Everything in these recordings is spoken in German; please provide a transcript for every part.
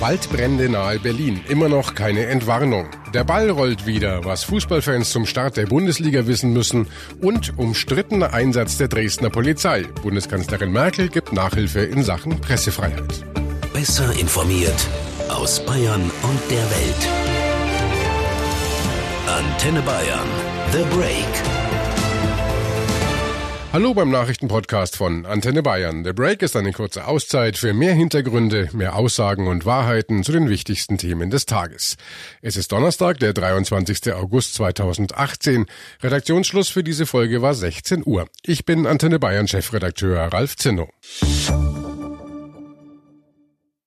Waldbrände nahe Berlin. Immer noch keine Entwarnung. Der Ball rollt wieder, was Fußballfans zum Start der Bundesliga wissen müssen. Und umstrittener Einsatz der Dresdner Polizei. Bundeskanzlerin Merkel gibt Nachhilfe in Sachen Pressefreiheit. Besser informiert aus Bayern und der Welt. Antenne Bayern. The Break. Hallo beim Nachrichtenpodcast von Antenne Bayern. The Break ist eine kurze Auszeit für mehr Hintergründe, mehr Aussagen und Wahrheiten zu den wichtigsten Themen des Tages. Es ist Donnerstag, der 23. August 2018. Redaktionsschluss für diese Folge war 16 Uhr. Ich bin Antenne Bayern Chefredakteur Ralf Zinno.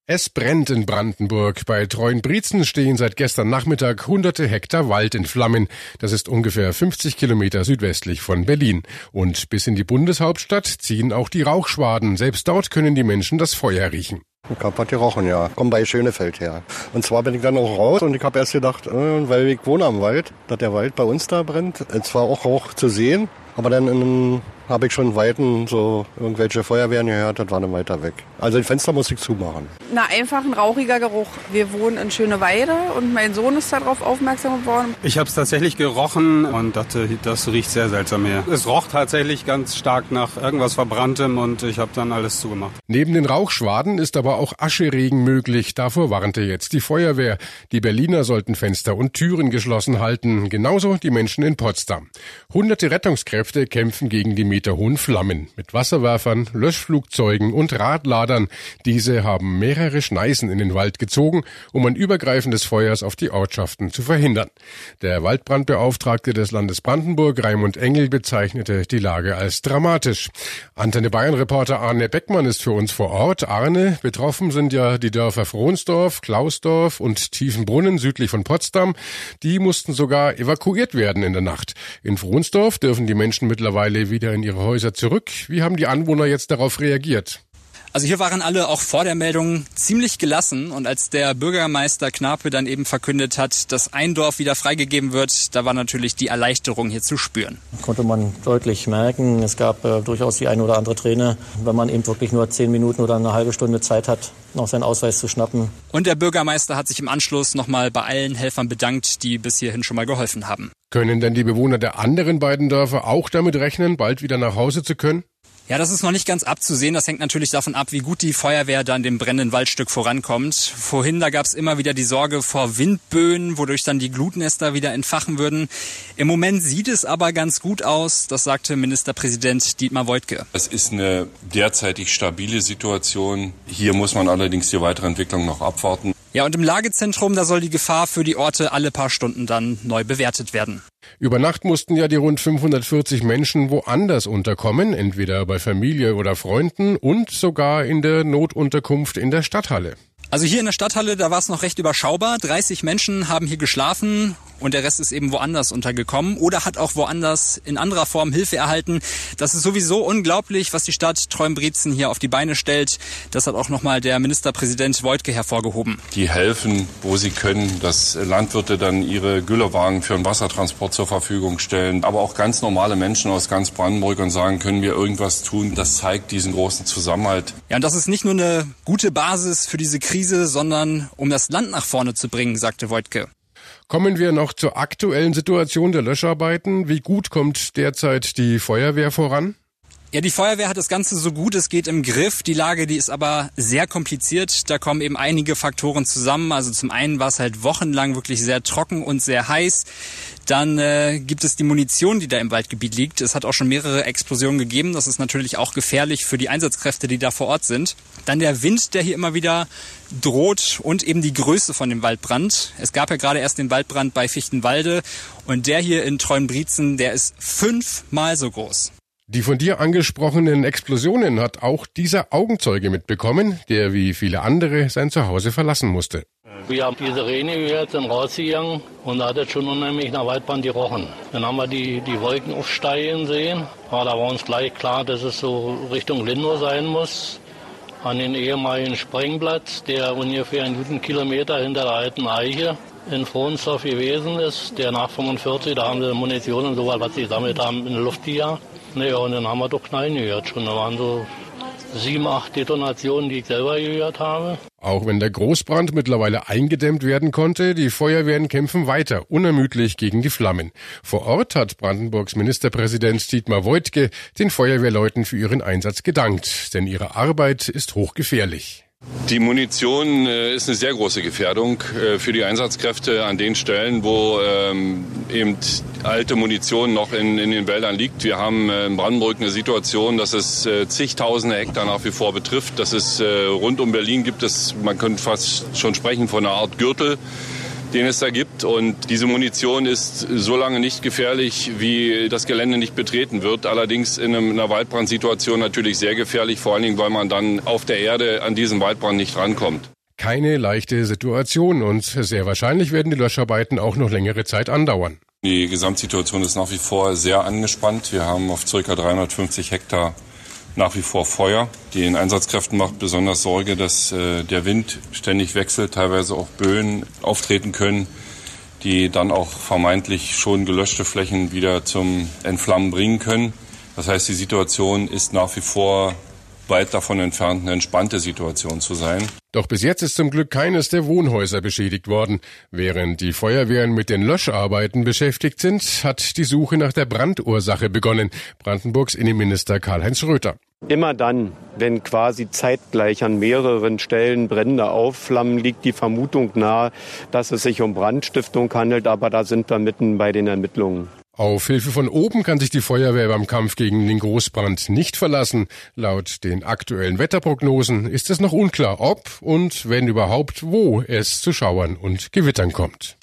Es brennt in Brandenburg. Bei Treuenbrietzen stehen seit gestern Nachmittag hunderte Hektar Wald in Flammen. Das ist ungefähr 50 Kilometer südwestlich von Berlin. Und bis in die Bundeshauptstadt ziehen auch die Rauchschwaden. Selbst dort können die Menschen das Feuer riechen. Ich hab was gerochen, ja. Komm bei Schönefeld her. Und zwar bin ich dann auch raus und ich habe erst gedacht, äh, weil ich wohne am Wald, dass der Wald bei uns da brennt. Es war auch Rauch zu sehen, aber dann in habe ich schon weiten so irgendwelche Feuerwehren gehört, das war dann weiter weg. Also die Fenster muss ich zumachen. Na, einfach ein rauchiger Geruch. Wir wohnen in Schöneweide und mein Sohn ist darauf aufmerksam geworden. Ich habe es tatsächlich gerochen und dachte, das riecht sehr seltsam hier. Es roch tatsächlich ganz stark nach irgendwas Verbranntem und ich habe dann alles zugemacht. Neben den Rauchschwaden ist aber auch Ascheregen möglich. Davor warnte jetzt die Feuerwehr. Die Berliner sollten Fenster und Türen geschlossen halten. Genauso die Menschen in Potsdam. Hunderte Rettungskräfte kämpfen gegen die meterhohen Flammen mit Wasserwerfern, Löschflugzeugen und Radladern. Diese haben mehrere Schneisen in den Wald gezogen, um ein Übergreifen des Feuers auf die Ortschaften zu verhindern. Der Waldbrandbeauftragte des Landes Brandenburg, Raimund Engel, bezeichnete die Lage als dramatisch. Antenne Bayern Reporter Arne Beckmann ist für uns vor Ort. Arne, betroffen sind ja die Dörfer Frohnsdorf, Klausdorf und Tiefenbrunnen südlich von Potsdam. Die mussten sogar evakuiert werden in der Nacht. In Frohnsdorf dürfen die Menschen mittlerweile wieder in ihre Häuser zurück. Wie haben die Anwohner jetzt darauf reagiert? Also hier waren alle auch vor der Meldung ziemlich gelassen und als der Bürgermeister Knape dann eben verkündet hat, dass ein Dorf wieder freigegeben wird, da war natürlich die Erleichterung hier zu spüren. Konnte man deutlich merken. Es gab äh, durchaus die eine oder andere Träne, wenn man eben wirklich nur zehn Minuten oder eine halbe Stunde Zeit hat, noch seinen Ausweis zu schnappen. Und der Bürgermeister hat sich im Anschluss nochmal bei allen Helfern bedankt, die bis hierhin schon mal geholfen haben. Können denn die Bewohner der anderen beiden Dörfer auch damit rechnen, bald wieder nach Hause zu können? Ja, das ist noch nicht ganz abzusehen. Das hängt natürlich davon ab, wie gut die Feuerwehr dann dem brennenden Waldstück vorankommt. Vorhin, da gab es immer wieder die Sorge vor Windböen, wodurch dann die Glutnester wieder entfachen würden. Im Moment sieht es aber ganz gut aus, das sagte Ministerpräsident Dietmar Woidke. Es ist eine derzeitig stabile Situation. Hier muss man allerdings die weitere Entwicklung noch abwarten. Ja, und im Lagezentrum, da soll die Gefahr für die Orte alle paar Stunden dann neu bewertet werden. Über Nacht mussten ja die rund 540 Menschen woanders unterkommen, entweder bei Familie oder Freunden und sogar in der Notunterkunft in der Stadthalle. Also hier in der Stadthalle, da war es noch recht überschaubar. 30 Menschen haben hier geschlafen und der Rest ist eben woanders untergekommen oder hat auch woanders in anderer Form Hilfe erhalten. Das ist sowieso unglaublich, was die Stadt Treumbrezen hier auf die Beine stellt. Das hat auch nochmal der Ministerpräsident Voigtke hervorgehoben. Die helfen, wo sie können, dass Landwirte dann ihre Güllewagen für den Wassertransport zur Verfügung stellen. Aber auch ganz normale Menschen aus ganz Brandenburg und sagen, können wir irgendwas tun? Das zeigt diesen großen Zusammenhalt. Ja, und das ist nicht nur eine gute Basis für diese Krise, sondern um das Land nach vorne zu bringen, sagte Voigtke. Kommen wir noch zur aktuellen Situation der Löscharbeiten. Wie gut kommt derzeit die Feuerwehr voran? Ja, die Feuerwehr hat das Ganze so gut es geht im Griff. Die Lage, die ist aber sehr kompliziert. Da kommen eben einige Faktoren zusammen. Also zum einen war es halt wochenlang wirklich sehr trocken und sehr heiß. Dann äh, gibt es die Munition, die da im Waldgebiet liegt. Es hat auch schon mehrere Explosionen gegeben. Das ist natürlich auch gefährlich für die Einsatzkräfte, die da vor Ort sind. Dann der Wind, der hier immer wieder droht und eben die Größe von dem Waldbrand. Es gab ja gerade erst den Waldbrand bei Fichtenwalde und der hier in Treuenbrietzen, der ist fünfmal so groß. Die von dir angesprochenen Explosionen hat auch dieser Augenzeuge mitbekommen, der wie viele andere sein Zuhause verlassen musste. Wir haben diese Sirene gehört, sind rausgegangen und da hat es schon unheimlich nach Waldbrand gerochen. Dann haben wir die, die Wolken aufsteigen sehen. Aber da war uns gleich klar, dass es so Richtung Lindow sein muss. An den ehemaligen Sprengplatz, der ungefähr einen guten Kilometer hinter der alten Eiche in Frohnsdorf gewesen ist, der nach 45, da haben sie Munition und so was, was sie gesammelt haben, in der Luft gejagt. Naja, und dann haben wir doch Knallen gehört schon. Da waren so sieben, acht Detonationen, die ich selber gehört habe. Auch wenn der Großbrand mittlerweile eingedämmt werden konnte, die Feuerwehren kämpfen weiter unermüdlich gegen die Flammen. Vor Ort hat Brandenburgs Ministerpräsident Dietmar Woidke den Feuerwehrleuten für ihren Einsatz gedankt, denn ihre Arbeit ist hochgefährlich. Die Munition äh, ist eine sehr große Gefährdung äh, für die Einsatzkräfte an den Stellen, wo ähm, eben alte Munition noch in, in den Wäldern liegt. Wir haben äh, in Brandenburg eine Situation, dass es zigtausende Hektar nach wie vor betrifft. Das ist äh, rund um Berlin gibt es, man könnte fast schon sprechen von einer Art Gürtel den es da gibt. Und diese Munition ist so lange nicht gefährlich, wie das Gelände nicht betreten wird. Allerdings in einer Waldbrandsituation natürlich sehr gefährlich, vor allen Dingen, weil man dann auf der Erde an diesen Waldbrand nicht rankommt. Keine leichte Situation und sehr wahrscheinlich werden die Löscharbeiten auch noch längere Zeit andauern. Die Gesamtsituation ist nach wie vor sehr angespannt. Wir haben auf ca. 350 Hektar nach wie vor Feuer. Den Einsatzkräften macht besonders Sorge, dass äh, der Wind ständig wechselt, teilweise auch Böen auftreten können, die dann auch vermeintlich schon gelöschte Flächen wieder zum Entflammen bringen können. Das heißt, die Situation ist nach wie vor weit davon entfernt, eine entspannte Situation zu sein. Doch bis jetzt ist zum Glück keines der Wohnhäuser beschädigt worden. Während die Feuerwehren mit den Löscharbeiten beschäftigt sind, hat die Suche nach der Brandursache begonnen. Brandenburgs Innenminister Karl-Heinz Schröter. Immer dann, wenn quasi zeitgleich an mehreren Stellen Brände aufflammen, liegt die Vermutung nahe, dass es sich um Brandstiftung handelt, aber da sind wir mitten bei den Ermittlungen. Auf Hilfe von oben kann sich die Feuerwehr beim Kampf gegen den Großbrand nicht verlassen. Laut den aktuellen Wetterprognosen ist es noch unklar, ob und wenn überhaupt wo es zu Schauern und Gewittern kommt.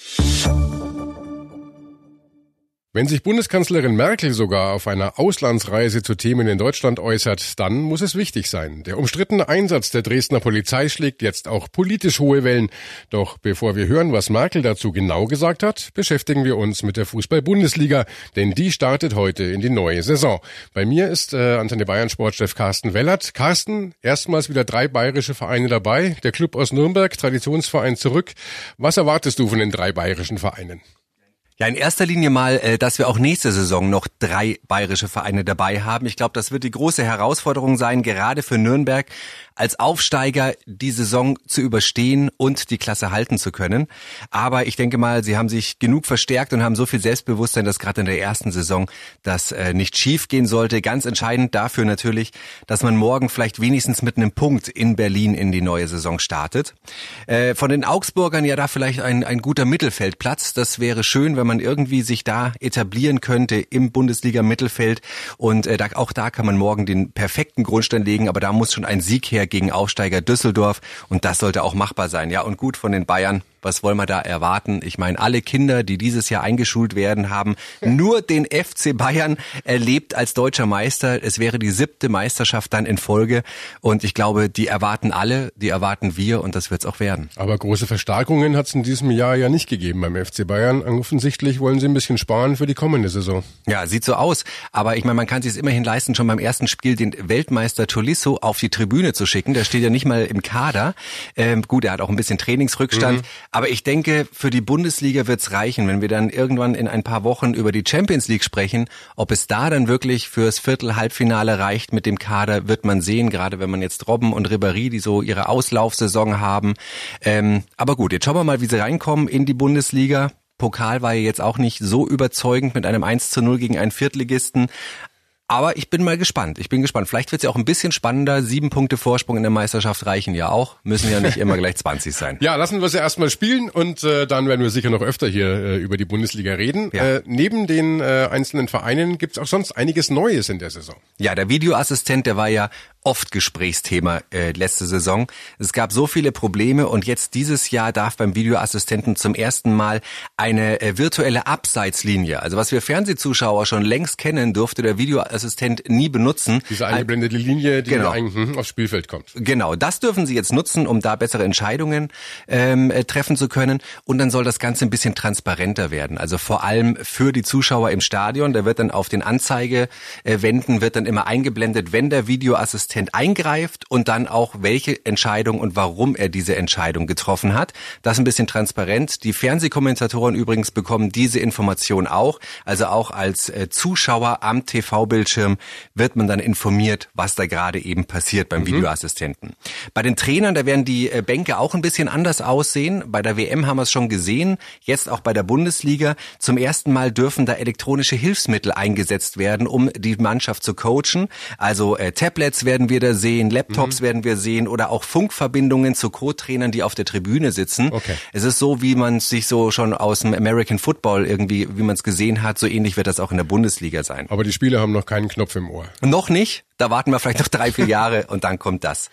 Wenn sich Bundeskanzlerin Merkel sogar auf einer Auslandsreise zu Themen in Deutschland äußert, dann muss es wichtig sein. Der umstrittene Einsatz der Dresdner Polizei schlägt jetzt auch politisch hohe Wellen. Doch bevor wir hören, was Merkel dazu genau gesagt hat, beschäftigen wir uns mit der Fußball-Bundesliga, denn die startet heute in die neue Saison. Bei mir ist äh, Antenne Bayern Sportchef Carsten Wellert. Carsten, erstmals wieder drei bayerische Vereine dabei. Der Club aus Nürnberg, Traditionsverein zurück. Was erwartest du von den drei bayerischen Vereinen? Ja, in erster Linie mal, äh, dass wir auch nächste Saison noch drei bayerische Vereine dabei haben. Ich glaube, das wird die große Herausforderung sein, gerade für Nürnberg als Aufsteiger die Saison zu überstehen und die Klasse halten zu können. Aber ich denke mal, sie haben sich genug verstärkt und haben so viel Selbstbewusstsein, dass gerade in der ersten Saison das äh, nicht schief gehen sollte. Ganz entscheidend dafür natürlich, dass man morgen vielleicht wenigstens mit einem Punkt in Berlin in die neue Saison startet. Äh, von den Augsburgern ja da vielleicht ein, ein guter Mittelfeldplatz. Das wäre schön, wenn man irgendwie sich da etablieren könnte im Bundesliga-Mittelfeld. Und äh, da, auch da kann man morgen den perfekten Grundstein legen, aber da muss schon ein Sieg her gegen Aufsteiger Düsseldorf und das sollte auch machbar sein. Ja, und gut von den Bayern was wollen wir da erwarten? Ich meine, alle Kinder, die dieses Jahr eingeschult werden, haben nur den FC Bayern erlebt als deutscher Meister. Es wäre die siebte Meisterschaft dann in Folge. Und ich glaube, die erwarten alle, die erwarten wir und das wird es auch werden. Aber große Verstärkungen hat es in diesem Jahr ja nicht gegeben beim FC Bayern. Offensichtlich wollen sie ein bisschen sparen für die kommende Saison. Ja, sieht so aus. Aber ich meine, man kann sich es immerhin leisten, schon beim ersten Spiel den Weltmeister Tolisso auf die Tribüne zu schicken. Der steht ja nicht mal im Kader. Ähm, gut, er hat auch ein bisschen Trainingsrückstand. Mhm. Aber ich denke, für die Bundesliga wird's reichen, wenn wir dann irgendwann in ein paar Wochen über die Champions League sprechen. Ob es da dann wirklich fürs Viertel-Halbfinale reicht mit dem Kader, wird man sehen, gerade wenn man jetzt Robben und Ribéry, die so ihre Auslaufsaison haben. Ähm, aber gut, jetzt schauen wir mal, wie sie reinkommen in die Bundesliga. Pokal war ja jetzt auch nicht so überzeugend mit einem 1 zu 0 gegen einen Viertligisten. Aber ich bin mal gespannt. Ich bin gespannt. Vielleicht wird es ja auch ein bisschen spannender. Sieben Punkte Vorsprung in der Meisterschaft reichen ja auch. Müssen ja nicht immer gleich 20 sein. Ja, lassen wir es ja erstmal spielen und äh, dann werden wir sicher noch öfter hier äh, über die Bundesliga reden. Ja. Äh, neben den äh, einzelnen Vereinen gibt es auch sonst einiges Neues in der Saison. Ja, der Videoassistent, der war ja oft Gesprächsthema äh, letzte Saison. Es gab so viele Probleme und jetzt dieses Jahr darf beim Videoassistenten zum ersten Mal eine äh, virtuelle Abseitslinie, also was wir Fernsehzuschauer schon längst kennen, durfte der Videoassistent nie benutzen. Diese eingeblendete Linie, die genau. hm, aufs Spielfeld kommt. Genau, das dürfen sie jetzt nutzen, um da bessere Entscheidungen ähm, äh, treffen zu können und dann soll das Ganze ein bisschen transparenter werden. Also vor allem für die Zuschauer im Stadion, da wird dann auf den Anzeigewänden wird dann immer eingeblendet, wenn der Videoassistent Videoassistent eingreift und dann auch welche Entscheidung und warum er diese Entscheidung getroffen hat. Das ein bisschen transparent. Die Fernsehkommentatoren übrigens bekommen diese Information auch. Also auch als äh, Zuschauer am TV-Bildschirm wird man dann informiert, was da gerade eben passiert beim mhm. Videoassistenten. Bei den Trainern, da werden die äh, Bänke auch ein bisschen anders aussehen. Bei der WM haben wir es schon gesehen. Jetzt auch bei der Bundesliga. Zum ersten Mal dürfen da elektronische Hilfsmittel eingesetzt werden, um die Mannschaft zu coachen. Also äh, Tablets werden wir da sehen, Laptops mhm. werden wir sehen oder auch Funkverbindungen zu Co-Trainern, die auf der Tribüne sitzen. Okay. Es ist so, wie man sich so schon aus dem American Football irgendwie, wie man es gesehen hat, so ähnlich wird das auch in der Bundesliga sein. Aber die Spieler haben noch keinen Knopf im Ohr. Noch nicht. Da warten wir vielleicht noch drei, vier Jahre und dann kommt das.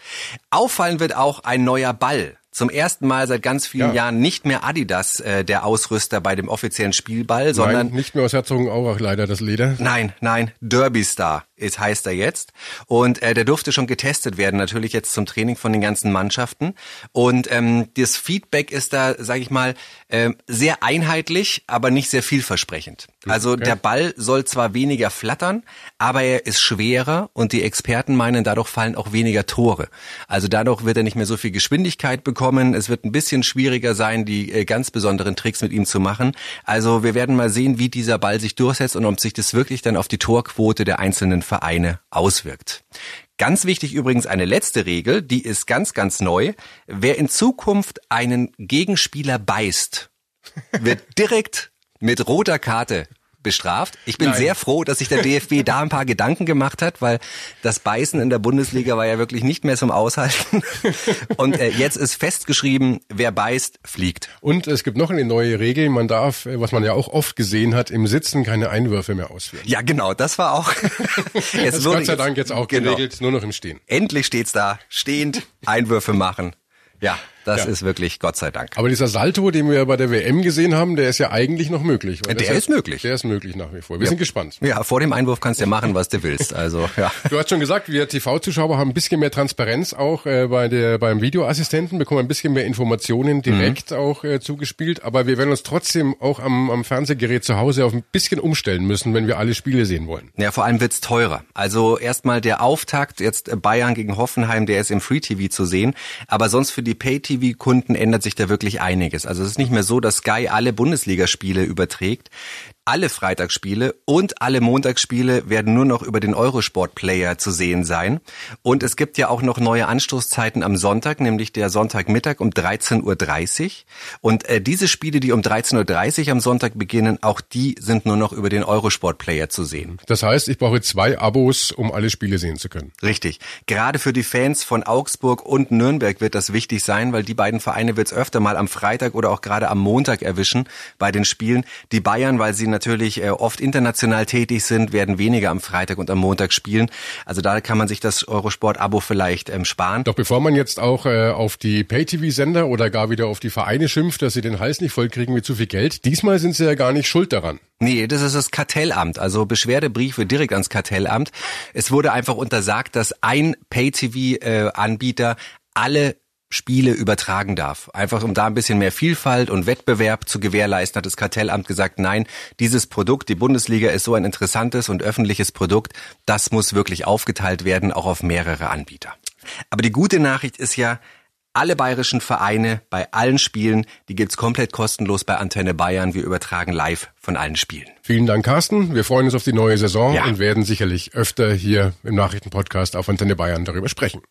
Auffallen wird auch ein neuer Ball zum ersten Mal seit ganz vielen ja. Jahren nicht mehr Adidas äh, der Ausrüster bei dem offiziellen Spielball, sondern nein, nicht mehr aus Herzogenaurach leider das Leder. Nein, nein, Derby Star ist heißt er jetzt und äh, der durfte schon getestet werden natürlich jetzt zum Training von den ganzen Mannschaften und ähm, das Feedback ist da, sage ich mal, äh, sehr einheitlich, aber nicht sehr vielversprechend. Also okay. der Ball soll zwar weniger flattern, aber er ist schwerer und die Experten meinen, dadurch fallen auch weniger Tore. Also dadurch wird er nicht mehr so viel Geschwindigkeit bekommen. Es wird ein bisschen schwieriger sein, die äh, ganz besonderen Tricks mit ihm zu machen. Also wir werden mal sehen, wie dieser Ball sich durchsetzt und ob sich das wirklich dann auf die Torquote der einzelnen Vereine auswirkt. Ganz wichtig übrigens eine letzte Regel, die ist ganz, ganz neu. Wer in Zukunft einen Gegenspieler beißt, wird direkt mit roter Karte bestraft. Ich bin Nein. sehr froh, dass sich der DFB da ein paar Gedanken gemacht hat, weil das Beißen in der Bundesliga war ja wirklich nicht mehr zum Aushalten. Und äh, jetzt ist festgeschrieben, wer beißt, fliegt. Und es gibt noch eine neue Regel, man darf, äh, was man ja auch oft gesehen hat, im Sitzen keine Einwürfe mehr ausführen. Ja, genau, das war auch. jetzt das Gott sei Dank jetzt auch genau. geregelt, nur noch im Stehen. Endlich steht's da, stehend, Einwürfe machen. Ja, das ja. ist wirklich Gott sei Dank. Aber dieser Salto, den wir bei der WM gesehen haben, der ist ja eigentlich noch möglich. Der ist, ist, möglich. Der ist möglich nach wie vor. Wir ja. sind gespannt. Ja, vor dem Einwurf kannst du ja machen, was du willst. Also ja. Du hast schon gesagt, wir TV-Zuschauer haben ein bisschen mehr Transparenz auch äh, bei der beim Videoassistenten, bekommen ein bisschen mehr Informationen direkt mhm. auch äh, zugespielt. Aber wir werden uns trotzdem auch am, am Fernsehgerät zu Hause auf ein bisschen umstellen müssen, wenn wir alle Spiele sehen wollen. Ja, vor allem wird's teurer. Also erstmal der Auftakt jetzt Bayern gegen Hoffenheim, der ist im Free TV zu sehen. Aber sonst für die Pay TV Kunden ändert ändert sich da wirklich einiges. Also es ist nicht mehr so, dass Sky alle Bundesligaspiele überträgt alle Freitagsspiele und alle Montagsspiele werden nur noch über den Eurosport Player zu sehen sein. Und es gibt ja auch noch neue Anstoßzeiten am Sonntag, nämlich der Sonntagmittag um 13.30 Uhr. Und äh, diese Spiele, die um 13.30 Uhr am Sonntag beginnen, auch die sind nur noch über den Eurosport Player zu sehen. Das heißt, ich brauche zwei Abos, um alle Spiele sehen zu können. Richtig. Gerade für die Fans von Augsburg und Nürnberg wird das wichtig sein, weil die beiden Vereine wird es öfter mal am Freitag oder auch gerade am Montag erwischen bei den Spielen. Die Bayern, weil sie natürlich äh, oft international tätig sind, werden weniger am Freitag und am Montag spielen. Also da kann man sich das Eurosport-Abo vielleicht ähm, sparen. Doch bevor man jetzt auch äh, auf die Pay-TV-Sender oder gar wieder auf die Vereine schimpft, dass sie den Hals nicht vollkriegen mit zu viel Geld, diesmal sind sie ja gar nicht schuld daran. Nee, das ist das Kartellamt, also Beschwerdebriefe direkt ans Kartellamt. Es wurde einfach untersagt, dass ein Pay-TV-Anbieter alle Spiele übertragen darf. Einfach um da ein bisschen mehr Vielfalt und Wettbewerb zu gewährleisten, hat das Kartellamt gesagt, nein, dieses Produkt, die Bundesliga ist so ein interessantes und öffentliches Produkt, das muss wirklich aufgeteilt werden, auch auf mehrere Anbieter. Aber die gute Nachricht ist ja, alle bayerischen Vereine bei allen Spielen, die gibt's komplett kostenlos bei Antenne Bayern. Wir übertragen live von allen Spielen. Vielen Dank, Carsten. Wir freuen uns auf die neue Saison ja. und werden sicherlich öfter hier im Nachrichtenpodcast auf Antenne Bayern darüber sprechen.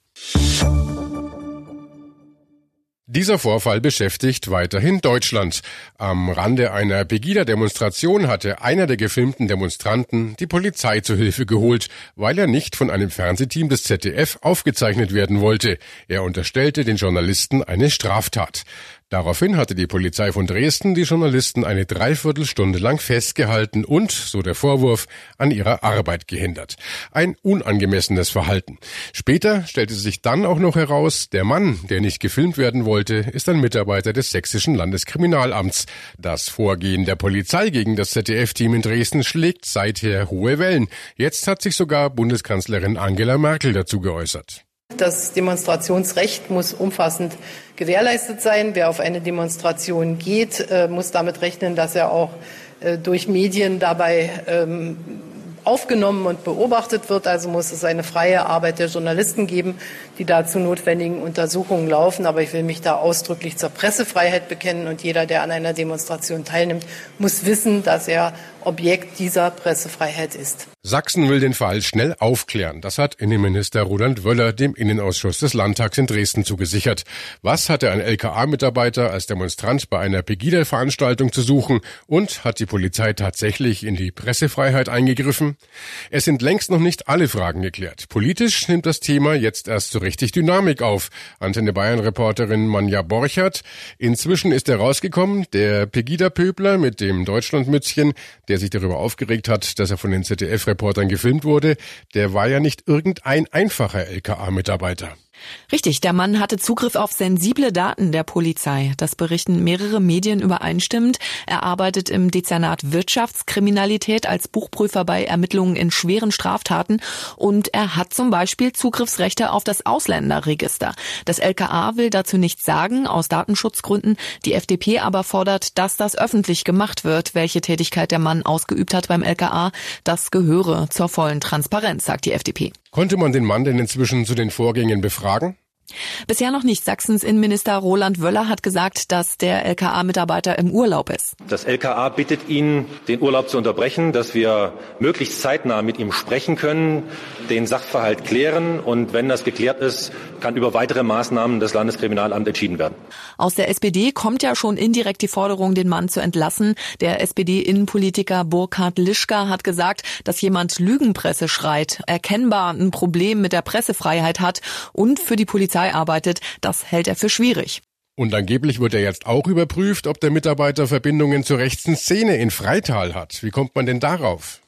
Dieser Vorfall beschäftigt weiterhin Deutschland. Am Rande einer Pegida-Demonstration hatte einer der gefilmten Demonstranten die Polizei zu Hilfe geholt, weil er nicht von einem Fernsehteam des ZDF aufgezeichnet werden wollte. Er unterstellte den Journalisten eine Straftat. Daraufhin hatte die Polizei von Dresden die Journalisten eine Dreiviertelstunde lang festgehalten und, so der Vorwurf, an ihrer Arbeit gehindert. Ein unangemessenes Verhalten. Später stellte sich dann auch noch heraus, der Mann, der nicht gefilmt werden wollte, ist ein Mitarbeiter des sächsischen Landeskriminalamts. Das Vorgehen der Polizei gegen das ZDF-Team in Dresden schlägt seither hohe Wellen. Jetzt hat sich sogar Bundeskanzlerin Angela Merkel dazu geäußert. Das Demonstrationsrecht muss umfassend gewährleistet sein. Wer auf eine Demonstration geht, äh, muss damit rechnen, dass er auch äh, durch Medien dabei ähm, aufgenommen und beobachtet wird. Also muss es eine freie Arbeit der Journalisten geben, die dazu notwendigen Untersuchungen laufen. Aber ich will mich da ausdrücklich zur Pressefreiheit bekennen und jeder, der an einer Demonstration teilnimmt, muss wissen, dass er Objekt dieser Pressefreiheit ist. Sachsen will den Fall schnell aufklären. Das hat Innenminister Roland Wöller dem Innenausschuss des Landtags in Dresden zugesichert. Was hatte ein LKA-Mitarbeiter als Demonstrant bei einer Pegida-Veranstaltung zu suchen und hat die Polizei tatsächlich in die Pressefreiheit eingegriffen? Es sind längst noch nicht alle Fragen geklärt. Politisch nimmt das Thema jetzt erst so richtig Dynamik auf. Antenne Bayern-Reporterin Manja Borchert. Inzwischen ist herausgekommen, der Pegida-Pöbler mit dem Deutschlandmützchen, der der sich darüber aufgeregt hat, dass er von den ZDF-Reportern gefilmt wurde, der war ja nicht irgendein einfacher LKA-Mitarbeiter. Richtig, der Mann hatte Zugriff auf sensible Daten der Polizei. Das berichten mehrere Medien übereinstimmend. Er arbeitet im Dezernat Wirtschaftskriminalität als Buchprüfer bei Ermittlungen in schweren Straftaten und er hat zum Beispiel Zugriffsrechte auf das Ausländerregister. Das LKA will dazu nichts sagen, aus Datenschutzgründen. Die FDP aber fordert, dass das öffentlich gemacht wird, welche Tätigkeit der Mann ausgeübt hat beim LKA. Das gehöre zur vollen Transparenz, sagt die FDP. Konnte man den Mann denn inzwischen zu den Vorgängen befragen? Bisher noch nicht. Sachsens Innenminister Roland Wöller hat gesagt, dass der LKA-Mitarbeiter im Urlaub ist. Das LKA bittet ihn, den Urlaub zu unterbrechen, dass wir möglichst zeitnah mit ihm sprechen können, den Sachverhalt klären und wenn das geklärt ist, kann über weitere Maßnahmen des Landeskriminalamt entschieden werden. Aus der SPD kommt ja schon indirekt die Forderung, den Mann zu entlassen. Der SPD-Innenpolitiker Burkhard Lischka hat gesagt, dass jemand Lügenpresse schreit, erkennbar ein Problem mit der Pressefreiheit hat und für die Polizei Polizei arbeitet, das hält er für schwierig. Und angeblich wird er jetzt auch überprüft, ob der Mitarbeiter Verbindungen zur rechten Szene in Freital hat. Wie kommt man denn darauf?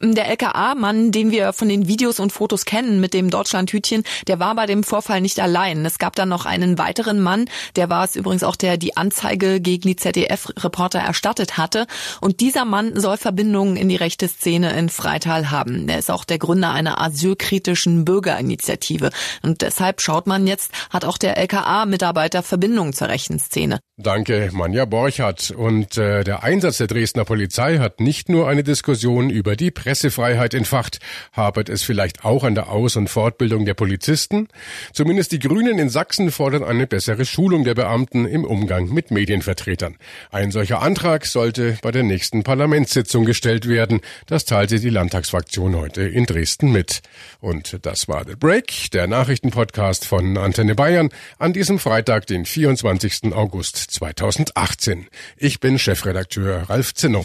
Der LKA-Mann, den wir von den Videos und Fotos kennen mit dem Deutschlandhütchen, der war bei dem Vorfall nicht allein. Es gab dann noch einen weiteren Mann, der war es übrigens auch, der die Anzeige gegen die ZDF-Reporter erstattet hatte. Und dieser Mann soll Verbindungen in die rechte Szene in Freital haben. Er ist auch der Gründer einer asylkritischen Bürgerinitiative. Und deshalb schaut man jetzt, hat auch der LKA-Mitarbeiter Verbindungen zur rechten Szene. Danke, Manja Borchardt. Und äh, der Einsatz der Dresdner Polizei hat nicht nur eine Diskussion über die Pressefreiheit entfacht. Hapert es vielleicht auch an der Aus- und Fortbildung der Polizisten? Zumindest die Grünen in Sachsen fordern eine bessere Schulung der Beamten im Umgang mit Medienvertretern. Ein solcher Antrag sollte bei der nächsten Parlamentssitzung gestellt werden. Das teilte die Landtagsfraktion heute in Dresden mit. Und das war The Break, der Nachrichtenpodcast von Antenne Bayern an diesem Freitag, den 24. August 2018. Ich bin Chefredakteur Ralf Zinno.